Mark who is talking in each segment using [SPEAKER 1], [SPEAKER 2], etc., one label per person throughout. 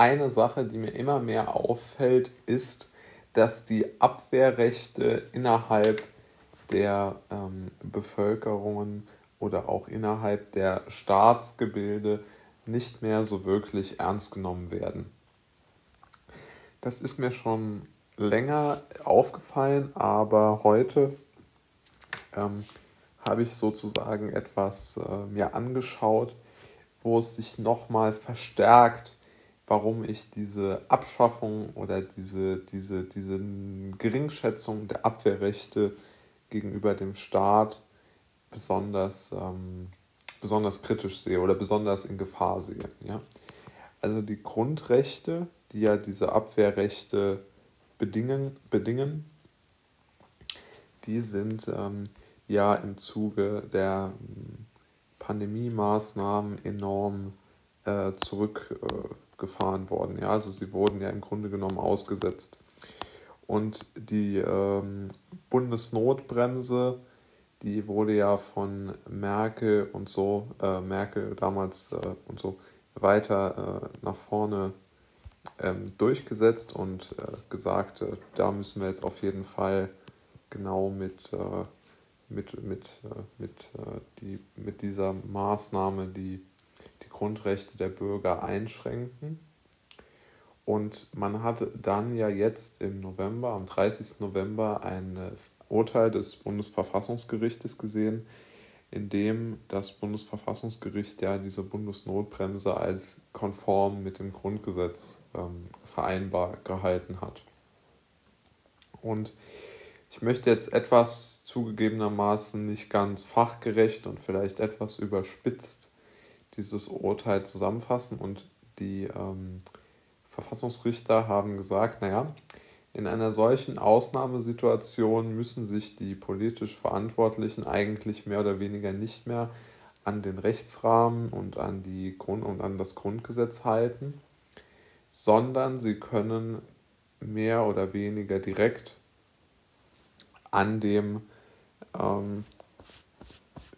[SPEAKER 1] eine Sache, die mir immer mehr auffällt, ist, dass die Abwehrrechte innerhalb der ähm, Bevölkerungen oder auch innerhalb der Staatsgebilde nicht mehr so wirklich ernst genommen werden. Das ist mir schon länger aufgefallen, aber heute ähm, habe ich sozusagen etwas äh, mir angeschaut, wo es sich nochmal verstärkt, warum ich diese Abschaffung oder diese, diese, diese Geringschätzung der Abwehrrechte gegenüber dem Staat besonders, ähm, besonders kritisch sehe oder besonders in Gefahr sehe. Ja? Also die Grundrechte, die ja diese Abwehrrechte bedingen, bedingen die sind ähm, ja im Zuge der ähm, Pandemie-Maßnahmen enorm äh, zurückgefahren äh, worden. Ja? Also sie wurden ja im Grunde genommen ausgesetzt. Und die ähm, Bundesnotbremse, die wurde ja von Merkel und so, äh, Merkel damals äh, und so weiter äh, nach vorne ähm, durchgesetzt und äh, gesagt, da müssen wir jetzt auf jeden Fall genau mit, mit, mit, mit, die, mit dieser Maßnahme die, die Grundrechte der Bürger einschränken. Und man hat dann ja jetzt im November, am 30. November, ein äh, Urteil des Bundesverfassungsgerichtes gesehen, in dem das Bundesverfassungsgericht ja diese Bundesnotbremse als konform mit dem Grundgesetz ähm, vereinbar gehalten hat. Und ich möchte jetzt etwas zugegebenermaßen nicht ganz fachgerecht und vielleicht etwas überspitzt dieses Urteil zusammenfassen und die ähm, Verfassungsrichter haben gesagt, naja, in einer solchen Ausnahmesituation müssen sich die politisch Verantwortlichen eigentlich mehr oder weniger nicht mehr an den Rechtsrahmen und an, die Grund und an das Grundgesetz halten, sondern sie können mehr oder weniger direkt an dem, ähm,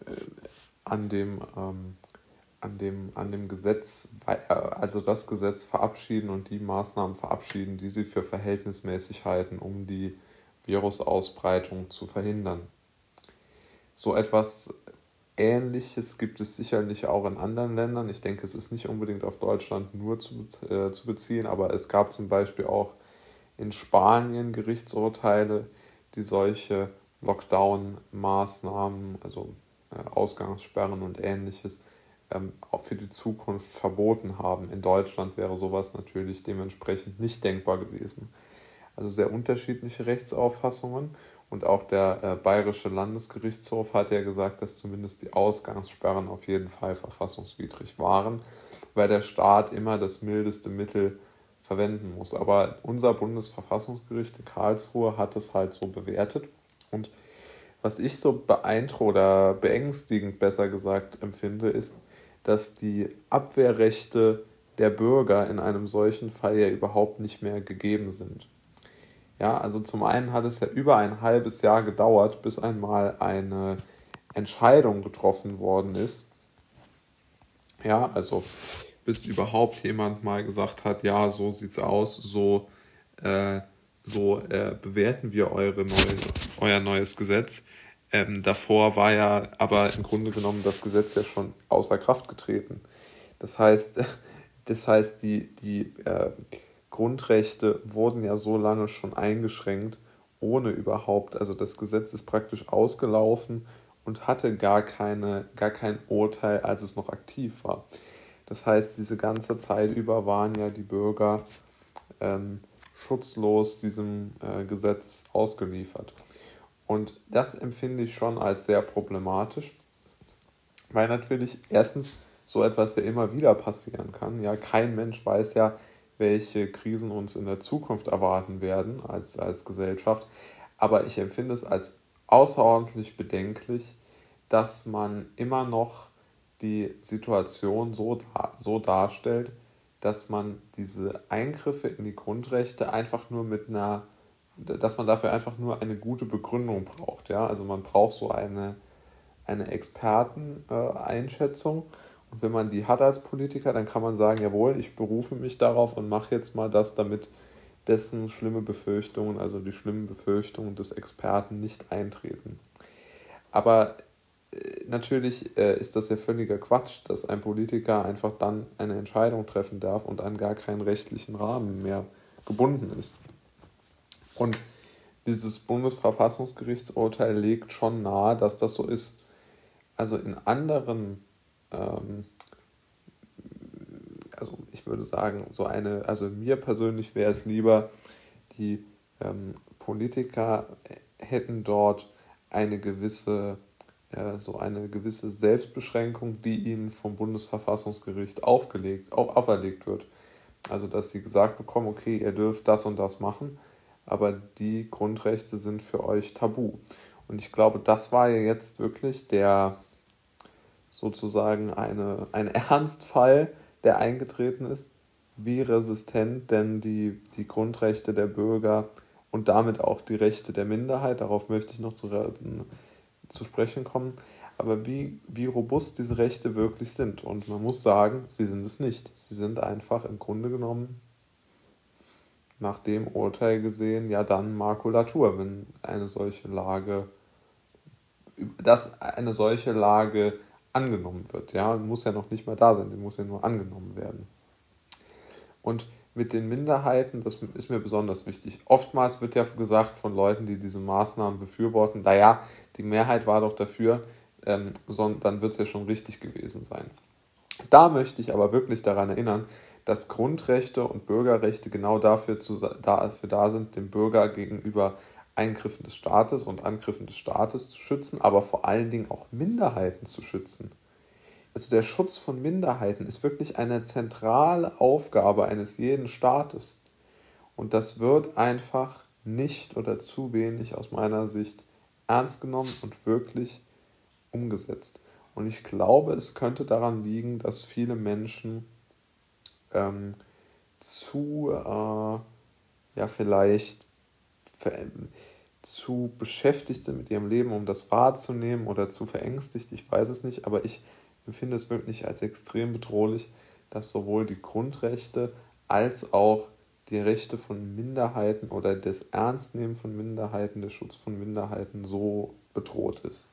[SPEAKER 1] äh, an dem, ähm, an dem, an dem Gesetz, äh, also das Gesetz verabschieden und die Maßnahmen verabschieden, die sie für verhältnismäßig halten, um die Virusausbreitung zu verhindern. So etwas Ähnliches gibt es sicherlich auch in anderen Ländern. Ich denke, es ist nicht unbedingt auf Deutschland nur zu, äh, zu beziehen, aber es gab zum Beispiel auch in Spanien Gerichtsurteile, die solche Lockdown-Maßnahmen, also äh, Ausgangssperren und ähnliches, ähm, auch für die Zukunft verboten haben. In Deutschland wäre sowas natürlich dementsprechend nicht denkbar gewesen. Also sehr unterschiedliche Rechtsauffassungen und auch der äh, Bayerische Landesgerichtshof hat ja gesagt, dass zumindest die Ausgangssperren auf jeden Fall verfassungswidrig waren, weil der Staat immer das mildeste Mittel verwenden muss. Aber unser Bundesverfassungsgericht in Karlsruhe hat es halt so bewertet. Und was ich so beeindruckend oder beängstigend besser gesagt empfinde, ist, dass die Abwehrrechte der Bürger in einem solchen Fall ja überhaupt nicht mehr gegeben sind. Ja, also zum einen hat es ja über ein halbes Jahr gedauert, bis einmal eine Entscheidung getroffen worden ist. Ja, also bis überhaupt jemand mal gesagt hat, ja, so sieht's aus, so, äh, so äh, bewerten wir eure neue, euer neues Gesetz. Ähm, davor war ja aber im Grunde genommen das Gesetz ja schon außer Kraft getreten. Das heißt, das heißt die, die äh, Grundrechte wurden ja so lange schon eingeschränkt, ohne überhaupt, also das Gesetz ist praktisch ausgelaufen und hatte gar, keine, gar kein Urteil, als es noch aktiv war. Das heißt, diese ganze Zeit über waren ja die Bürger ähm, schutzlos diesem äh, Gesetz ausgeliefert. Und das empfinde ich schon als sehr problematisch, weil natürlich erstens so etwas ja immer wieder passieren kann. Ja, kein Mensch weiß ja, welche Krisen uns in der Zukunft erwarten werden als, als Gesellschaft. Aber ich empfinde es als außerordentlich bedenklich, dass man immer noch die Situation so, so darstellt, dass man diese Eingriffe in die Grundrechte einfach nur mit einer, dass man dafür einfach nur eine gute Begründung braucht. Ja? Also man braucht so eine, eine Experteneinschätzung Und wenn man die hat als Politiker, dann kann man sagen, jawohl, ich berufe mich darauf und mache jetzt mal das, damit dessen schlimme Befürchtungen, also die schlimmen Befürchtungen des Experten nicht eintreten. Aber äh, natürlich äh, ist das ja völliger Quatsch, dass ein Politiker einfach dann eine Entscheidung treffen darf und an gar keinen rechtlichen Rahmen mehr gebunden ist. Und dieses Bundesverfassungsgerichtsurteil legt schon nahe, dass das so ist. Also in anderen, ähm, also ich würde sagen, so eine, also mir persönlich wäre es lieber, die ähm, Politiker hätten dort eine gewisse, ja, so eine gewisse Selbstbeschränkung, die ihnen vom Bundesverfassungsgericht aufgelegt, auf, auferlegt wird. Also dass sie gesagt bekommen, okay, ihr dürft das und das machen aber die Grundrechte sind für euch tabu. Und ich glaube, das war ja jetzt wirklich der sozusagen eine, ein Ernstfall, der eingetreten ist, wie resistent denn die, die Grundrechte der Bürger und damit auch die Rechte der Minderheit, darauf möchte ich noch zu, zu sprechen kommen, aber wie, wie robust diese Rechte wirklich sind. Und man muss sagen, sie sind es nicht. Sie sind einfach im Grunde genommen nach dem Urteil gesehen ja dann Makulatur, wenn eine solche Lage, dass eine solche Lage angenommen wird. Ja, muss ja noch nicht mal da sein, die muss ja nur angenommen werden. Und mit den Minderheiten, das ist mir besonders wichtig. Oftmals wird ja gesagt von Leuten, die diese Maßnahmen befürworten, naja, die Mehrheit war doch dafür, ähm, dann wird es ja schon richtig gewesen sein. Da möchte ich aber wirklich daran erinnern, dass Grundrechte und Bürgerrechte genau dafür, zu, dafür da sind, dem Bürger gegenüber Eingriffen des Staates und Angriffen des Staates zu schützen, aber vor allen Dingen auch Minderheiten zu schützen. Also der Schutz von Minderheiten ist wirklich eine zentrale Aufgabe eines jeden Staates. Und das wird einfach nicht oder zu wenig aus meiner Sicht ernst genommen und wirklich umgesetzt. Und ich glaube, es könnte daran liegen, dass viele Menschen ähm, zu, äh, ja, vielleicht zu beschäftigt sind mit ihrem Leben, um das wahrzunehmen oder zu verängstigt, ich weiß es nicht, aber ich empfinde es wirklich als extrem bedrohlich, dass sowohl die Grundrechte als auch die Rechte von Minderheiten oder das Ernstnehmen von Minderheiten, der Schutz von Minderheiten so bedroht ist.